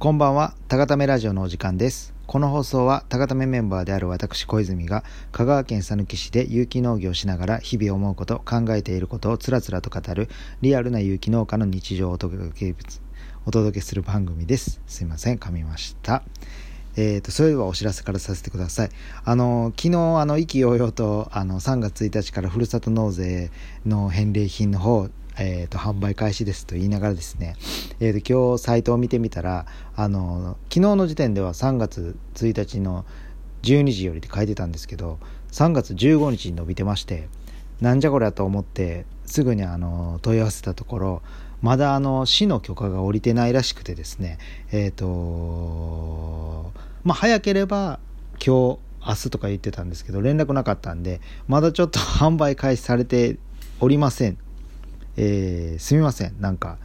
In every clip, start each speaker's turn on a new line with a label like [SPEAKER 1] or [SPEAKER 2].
[SPEAKER 1] こんばんは、たがためラジオのお時間です。この放送は、たがためメンバーである私小泉が、香川県佐貫市で有機農業をしながら、日々思うこと、考えていることをつらつらと語る、リアルな有機農家の日常をお届けお届けする番組です。すいません、噛みました。えーと、それではお知らせからさせてください。あの、昨日、あの、意気揚々と、あの、3月1日からふるさと納税の返礼品の方、えーと、販売開始ですと言いながらですね、えーと、今日サイトを見てみたら、あの、昨日の時点では3月1日の12時よりって書いてたんですけど、3月15日に伸びてまして、なんじゃこりゃと思って、すぐにあの、問い合わせたところ、まだあの市の許可が下りてないらしくてですね、えっ、ー、と、まあ、早ければ今日、明日とか言ってたんですけど、連絡なかったんで、まだちょっと販売開始されておりません。えー、すみません。なんか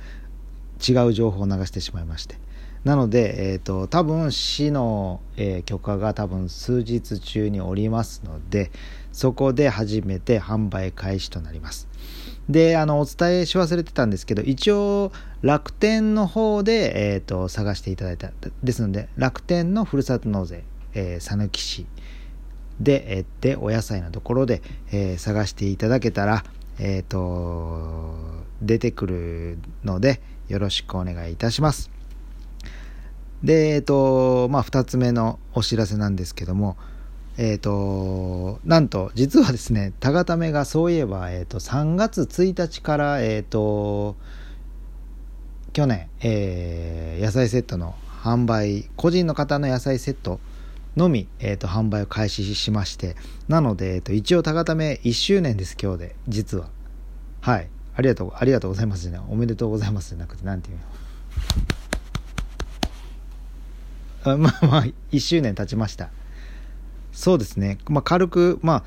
[SPEAKER 1] 違う情報を流してしまいまして。なので、え、ー、と、多分市の、えー、許可が多分数日中におりますので、そこで初めて販売開始となります。で、あの、お伝えし忘れてたんですけど、一応、楽天の方で、え、ー、と、探していただいた。ですので、楽天のふるさと納税、えー、佐貫市で、で、お野菜のところで、えー、探していただけたら、えっ、ー、と、出てくるので、よろしくお願いいたします。で、えっ、ー、と、まあ、二つ目のお知らせなんですけども、えっ、ー、と、なんと、実はですね、タガタメがそういえば、えっ、と、3月1日から、えっ、と、去年、え野菜セットの販売、個人の方の野菜セットのみ、えっ、と、販売を開始しまして、なので、えっ、と、一応タガタメ1周年です、今日で、実は。はい。ありがとう、ありがとうございますね。おめでとうございますじゃなくて、なんていうの？あまあまあ、1周年経ちました。そうですね。まあ、軽く、まあ、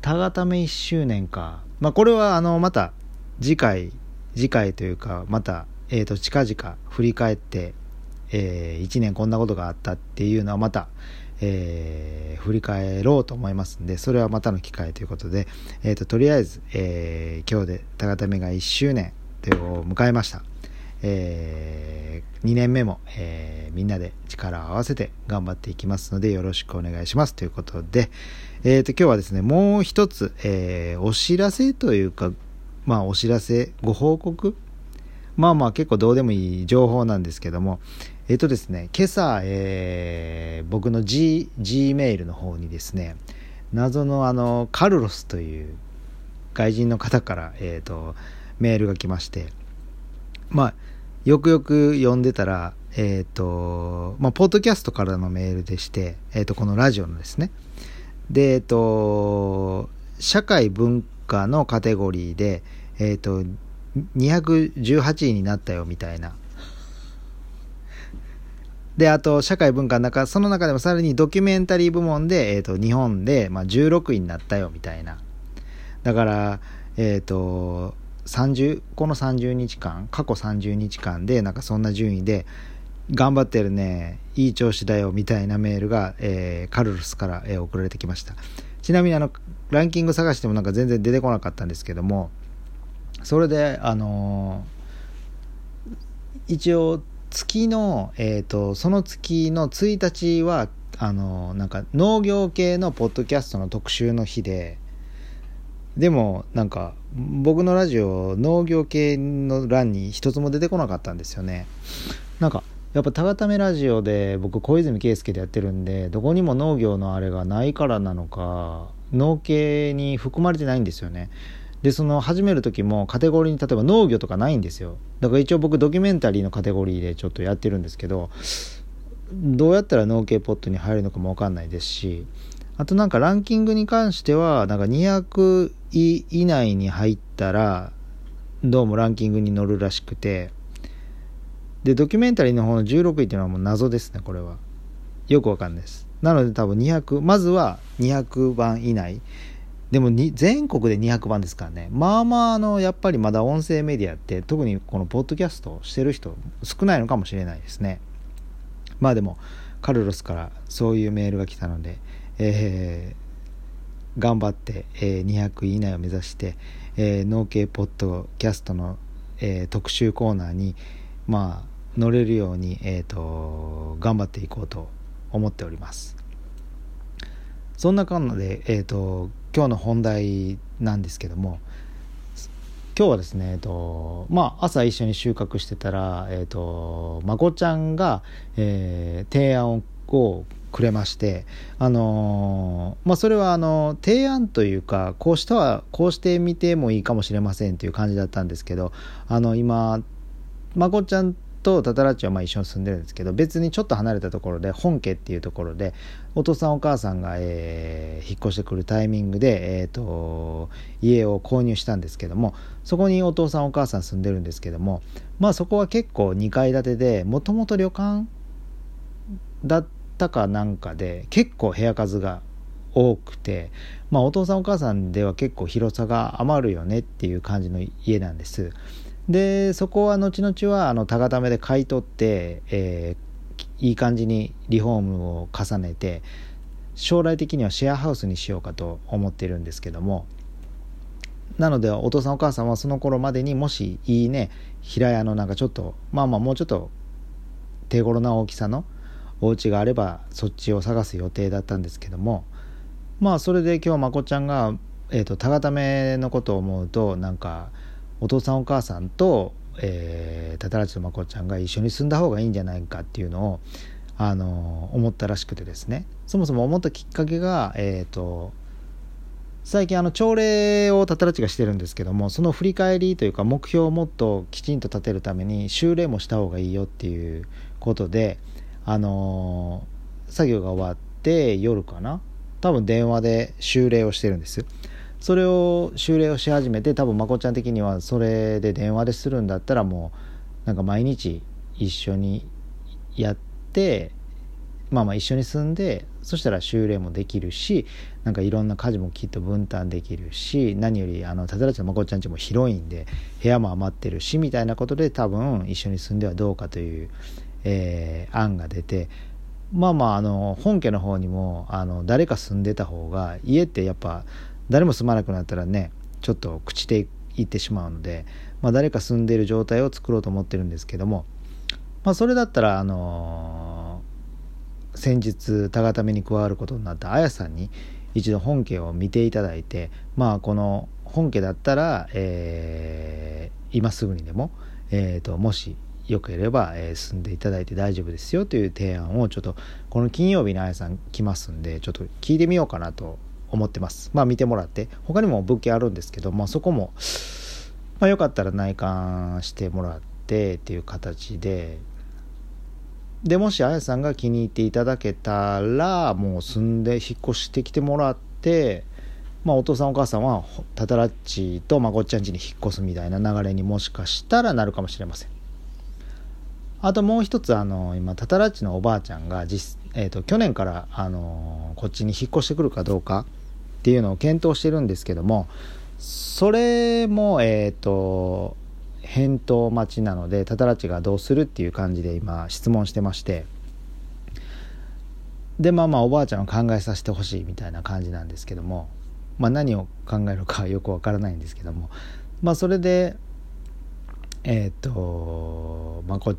[SPEAKER 1] たがため1周年か。まあ、これは、あの、また、次回、次回というか、また、えっ、ー、と、近々振り返って、えー、1年こんなことがあったっていうのはまた、えー、振り返ろうと思いますんで、それはまたの機会ということで、えっ、ー、と、とりあえず、えー、今日でたがためが1周年を迎えました。えー、2年目も、えー、みんなで力を合わせて頑張っていきますのでよろしくお願いしますということで、えー、と今日はですねもう一つ、えー、お知らせというかまあお知らせご報告まあまあ結構どうでもいい情報なんですけどもえっ、とですね今朝、えー、僕の G, G メールの方にですね謎のあのカルロスという外人の方から、えー、とメールが来ましてまあよくよく読んでたら、えっ、ー、と、まあ、ポッドキャストからのメールでして、えっ、ー、と、このラジオのですね。で、えっ、ー、と、社会文化のカテゴリーで、えっ、と、218位になったよ、みたいな。で、あと、社会文化の中、その中でもさらにドキュメンタリー部門で、えっ、と、日本で、まあ、16位になったよ、みたいな。だから、えっ、と、30この30日間過去30日間でなんかそんな順位で頑張ってるねいい調子だよみたいなメールが、えー、カルロスから、えー、送られてきましたちなみにあのランキング探してもなんか全然出てこなかったんですけどもそれであのー、一応月の、えーと、その月の1日はあの、なんか農業系のポッドキャストの特集の日ででもなんか僕のラジオ農業系の欄に一つも出てこなかったんですよね。なんかやっぱたがためラジオで僕小泉圭介でやってるんでどこにも農業のあれがないからなのか農系に含まれてないんですよね。でその始める時もカテゴリーに例えば農業とかないんですよだから一応僕ドキュメンタリーのカテゴリーでちょっとやってるんですけどどうやったら農系ポットに入るのかも分かんないですしあとなんかランキングに関しては、なんか200位以内に入ったら、どうもランキングに乗るらしくて、で、ドキュメンタリーの方の16位っていうのはもう謎ですね、これは。よくわかんないです。なので多分200、まずは200番以内。でもに全国で200番ですからね。まあまあ、あの、やっぱりまだ音声メディアって、特にこのポッドキャストしてる人少ないのかもしれないですね。まあでも、カルロスからそういうメールが来たので、えー、頑張って、えー、200位以内を目指して、えー、農系ポッドキャストの、えー、特集コーナーに、まあ、乗れるように、えーと、頑張っていこうと思っておりますそんな感じで、えーと、今日の本題なんですけども今日はですね、えっとまあ、朝一緒に収穫してたら、えっと、まこちゃんが、えー、提案をくれまして、あのまあ、それはあの提案というかこうしたはこうしてみてもいいかもしれませんという感じだったんですけどあの今まこちゃんとタタラッチはまあ一緒に住んでるんですけど別にちょっと離れたところで本家っていうところでお父さんお母さんが、えー、引っ越してくるタイミングで、えーと、家を購入したんですけどもそこにお父さんお母さん住んでるんですけどもまあそこは結構2階建てでもともと旅館だったかなんかで結構部屋数が多くて、まあ、お父さんお母さんでは結構広さが余るよねっていう感じの家なんです。でそこは後々はあの高ためで買い取って、えー、いい感じにリフォームを重ねて将来的にはシェアハウスにしようかと思ってるんですけどもなのでお父さんお母さんはその頃までにもしいいね平屋のなんかちょっとまあまあもうちょっと手頃な大きさのお家があればそっちを探す予定だったんですけどもまあそれで今日まこちゃんが、えーと、と高ためのことを思うとなんかお父さんお母さんと、えー、タタラチとまこちゃんが一緒に住んだ方がいいんじゃないかっていうのをあの思ったらしくてですね。そもそも思ったきっかけが、えーと、最近あの朝礼をタタラチがしてるんですけどもその振り返りというか目標をもっときちんと立てるために修礼もした方がいいよっていうことであの作業が終わって夜かな。多分電話で修礼をしてるんです。それを修例をし始めて多分まこちゃん的にはそれで電話でするんだったらもうなんか毎日一緒にやってまあまあ一緒に住んでそしたら修例もできるしなんかいろんな家事もきっと分担できるし何よりあのただらちのまこちゃんちも広いんで部屋も余ってるしみたいなことで多分一緒に住んではどうかという、えー、案が出てまあまああの本家の方にもあの誰か住んでた方が家ってやっぱ誰も住まなくなったらねちょっと朽ちていってしまうので、まあ、誰か住んでいる状態を作ろうと思ってるんですけども、まあ、それだったら、あのー、先日田固めに加わることになったあやさんに一度本家を見ていただいてまあこの本家だったら、えー、今すぐにでも、えーと、もしよければ、えー、住んでいただいて大丈夫ですよという提案をちょっとこの金曜日にあやさん来ますんでちょっと聞いてみようかなと思ってます。まあ見てもらって、他にも物件あるんですけど、まあそこも、まあよかったら内観してもらってっていう形で、で、もしあやさんが気に入っていただけたら、もう住んで引っ越してきてもらって、まあお父さんお母さんはタタラッチとまごっちゃん家に引っ越すみたいな流れにもしかしたらなるかもしれません。あともう一つあの今タタラッチのおばあちゃんが実、えーと、去年からあのこっちに引っ越してくるかどうかっていうのを検討してるんですけどもそれもえっ、ー、と返答待ちなのでタタラチがどうするっていう感じで今質問してましてでまあまあおばあちゃんを考えさせてほしいみたいな感じなんですけども、まあ、何を考えるかよくわからないんですけどもまあそれでえっ、ー、とまあこ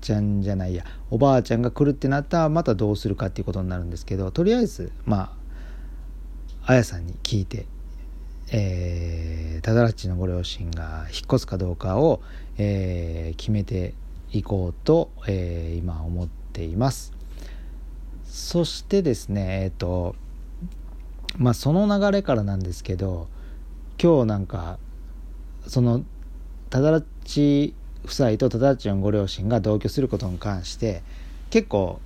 [SPEAKER 1] ちゃんじゃないやおばあちゃんが来るってなったらまたどうするかっていうことになるんですけどとりあえずまああやさんに聞いて、えー、ただらっちのご両親が引っ越すかどうかを、えー、決めていこうと、えー、今思っています。そしてですねえっ、ー、とまあその流れからなんですけど今日なんかそのただらっち夫妻とただらっちのご両親が同居することに関して結構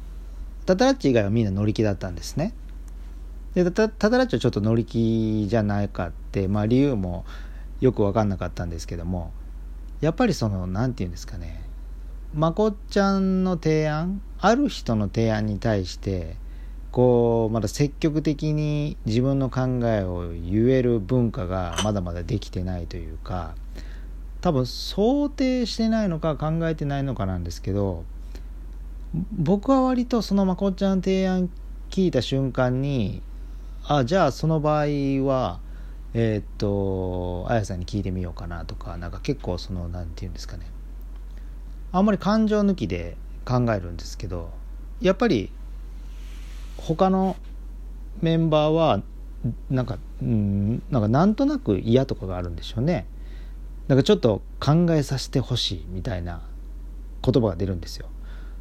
[SPEAKER 1] ただらっち以外はみんな乗り気だったんですね。でたただらっちはちょっと乗り気じゃないかって、まあ、理由もよく分かんなかったんですけども。やっぱりその何て言うんですかね。まこっちゃんの提案ある人の提案に対してこうまだ積極的に自分の考えを言える文化がまだまだできてないというか多分想定してないのか考えてないのかなんですけど僕は割とそのまこっちゃんの提案聞いた瞬間にあじゃあその場合はえー、っとあやさんに聞いてみようかなとかなんか結構その何て言うんですかね。あんまり感情抜きで考えるんですけどやっぱり他のメンバーはなんかうんなんかなんとなく嫌とかがあるんでしょうね。なんかちょっと考えさせてほしいみたいな言葉が出るんですよ。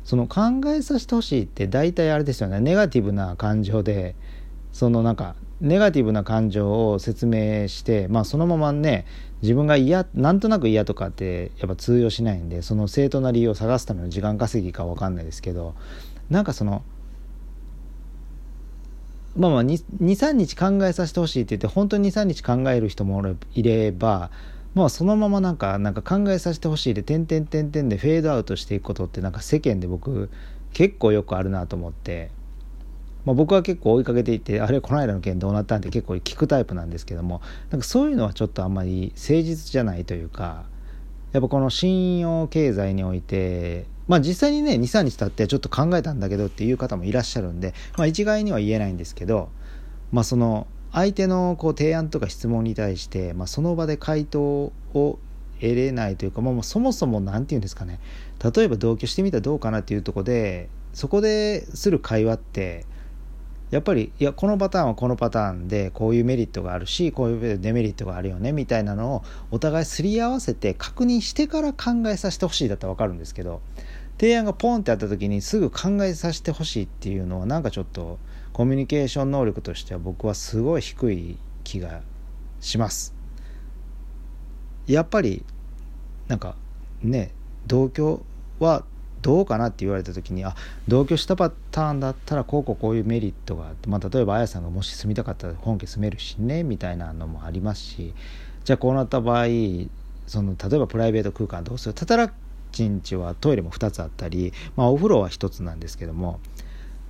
[SPEAKER 1] その考えさせてほしいって大体あれですよね。ネガティブな感情でそのなんかネガティブな感情を説明してまあそのままね自分が嫌なんとなく嫌とかってやっぱ通用しないんでその正当な理由を探すための時間稼ぎか分かんないですけどなんかそのまあまあ23日考えさせてほしいって言って本当に23日考える人もいればまあそのままなんかなんか考えさせてほしいで点々点々でフェードアウトしていくことってなんか世間で僕結構よくあるなと思って、まあ、僕は結構追いかけていてあれこの間の件どうなったんって結構聞くタイプなんですけどもなんかそういうのはちょっとあんまり誠実じゃないというかやっぱこの信用経済においてまあ実際にね23日経ってちょっと考えたんだけどっていう方もいらっしゃるんで、まあ、一概には言えないんですけどまあその相手のこう提案とか質問に対して、まあ、その場で回答を得れないというか、まあ、もうそもそも何て言うんですかね例えば同居してみたらどうかなっていうとこでそこでする会話ってやっぱりいやこのパターンはこのパターンでこういうメリットがあるしこういうデメリットがあるよねみたいなのをお互いすり合わせて確認してから考えさせてほしいだったら分かるんですけど提案がポンってあった時にすぐ考えさせてほしいっていうのはなんかちょっとコミュニケーション能力としては僕はすごい低い気がします。やっぱりなんかね同居はどうかなって言われた時にあ同居したパターンだったらこうこうこういうメリットがあって、まあ、例えばあやさんがもし住みたかったら本家住めるしねみたいなのもありますしじゃあこうなった場合その例えばプライベート空間どうする？たたらちんちはトイレも2つあったり、まあ、お風呂は1つなんですけども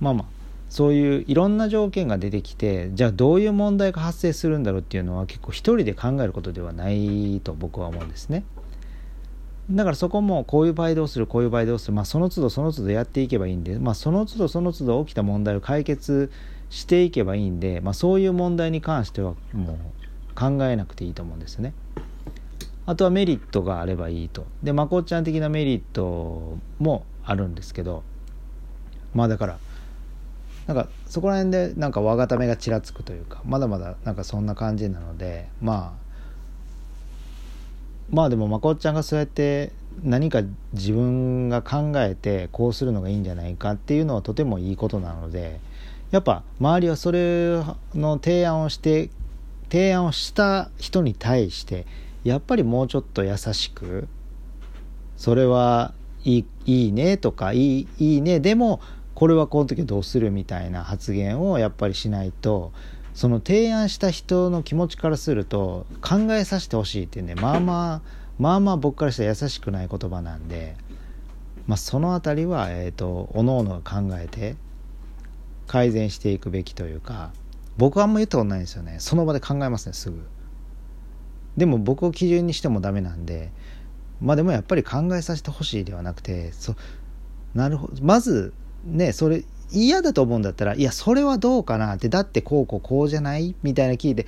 [SPEAKER 1] まあまあそういういろんな条件が出てきてじゃあどういう問題が発生するんだろうっていうのは結構一人で考えることではないと僕は思うんですね。だからそこもこういう場合どうするこういう場合どうする、まあ、その都度その都度やっていけばいいんで、まあ、その都度その都度起きた問題を解決していけばいいんで、まあ、そういう問題に関してはもう考えなくていいと思うんですね。あとはメリットがあればいいと。でまこっちゃん的なメリットもあるんですけどまあだからなんかそこら辺でなんか我がためがちらつくというかまだまだなんかそんな感じなのでまあまあでもまこっちゃんがそうやって何か自分が考えてこうするのがいいんじゃないかっていうのはとてもいいことなのでやっぱ周りはそれの提案をして提案をした人に対してやっぱりもうちょっと優しくそれはいいいいねとかいいいいねでもこれはこの時どうするみたいな発言をやっぱりしないとその提案した人の気持ちからすると考えさせてほしいっていうねまあまあまあまあ僕からしたら優しくない言葉なんで、まあ、その辺りは、えーと、とおのおのが考えて改善していくべきというか僕はあんま言ったことないんですよね。その場で考えますねすぐ。でも僕を基準にしてもダメなんでまあでもやっぱり考えさせてほしいではなくてそなるほどまずねそれ嫌だと思うんだったらいやそれはどうかなってだってこうこうこうじゃない？みたいな聞いて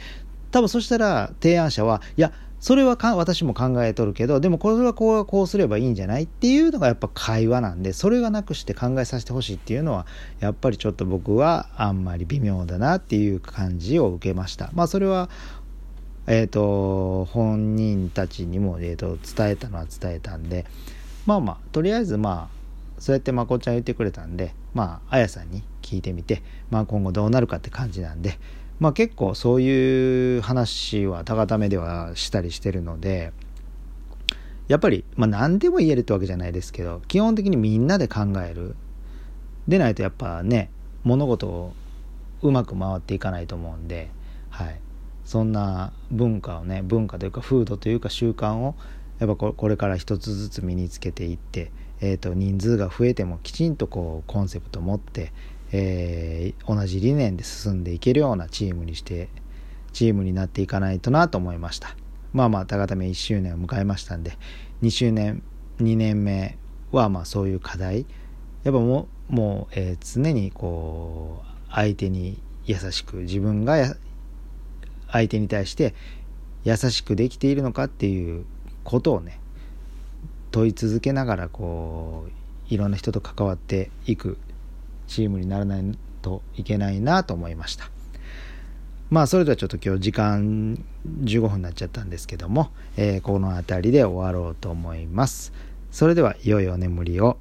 [SPEAKER 1] 多分そしたら提案者はいやそれはか私も考えとるけどでもこれはこうこうすればいいんじゃない？っていうのがやっぱ会話なんでそれがなくして考えさせてほしいっていうのはやっぱりちょっと僕はあんまり微妙だなっていう感じを受けました。まあそれはえっ、ー、と本人たちにも、えーと伝えたのは伝えたんでまあまあとりあえずまあそうやってまこちゃん言ってくれたんでまああやさんに聞いてみて、まあ、今後どうなるかって感じなんで、まあ、結構そういう話は高ためではしたりしてるのでやっぱり、まあ、何でも言えるってわけじゃないですけど基本的にみんなで考える。でないとやっぱね物事をうまく回っていかないと思うんで、はい、そんな文化をね文化というか風土というか習慣をやっぱこれから一つずつ身につけていってえーと、人数が増えてもきちんとこうコンセプトを持って、えー、同じ理念で進んでいけるようなチームにしてチームになっていかないとなと思いました。まあまあ高ため1周年を迎えましたんで2周年2年目はまあそういう課題。やっぱもうもう、えー、常にこう相手に優しく自分が相手に対して優しくできているのかっていうことをね問い続けながらこういろんな人と関わっていくチームにならないといけないなと思いました。まあそれではちょっと今日時間15分になっちゃったんですけども、えー、この辺りで終わろうと思いますそれでは良いお眠りを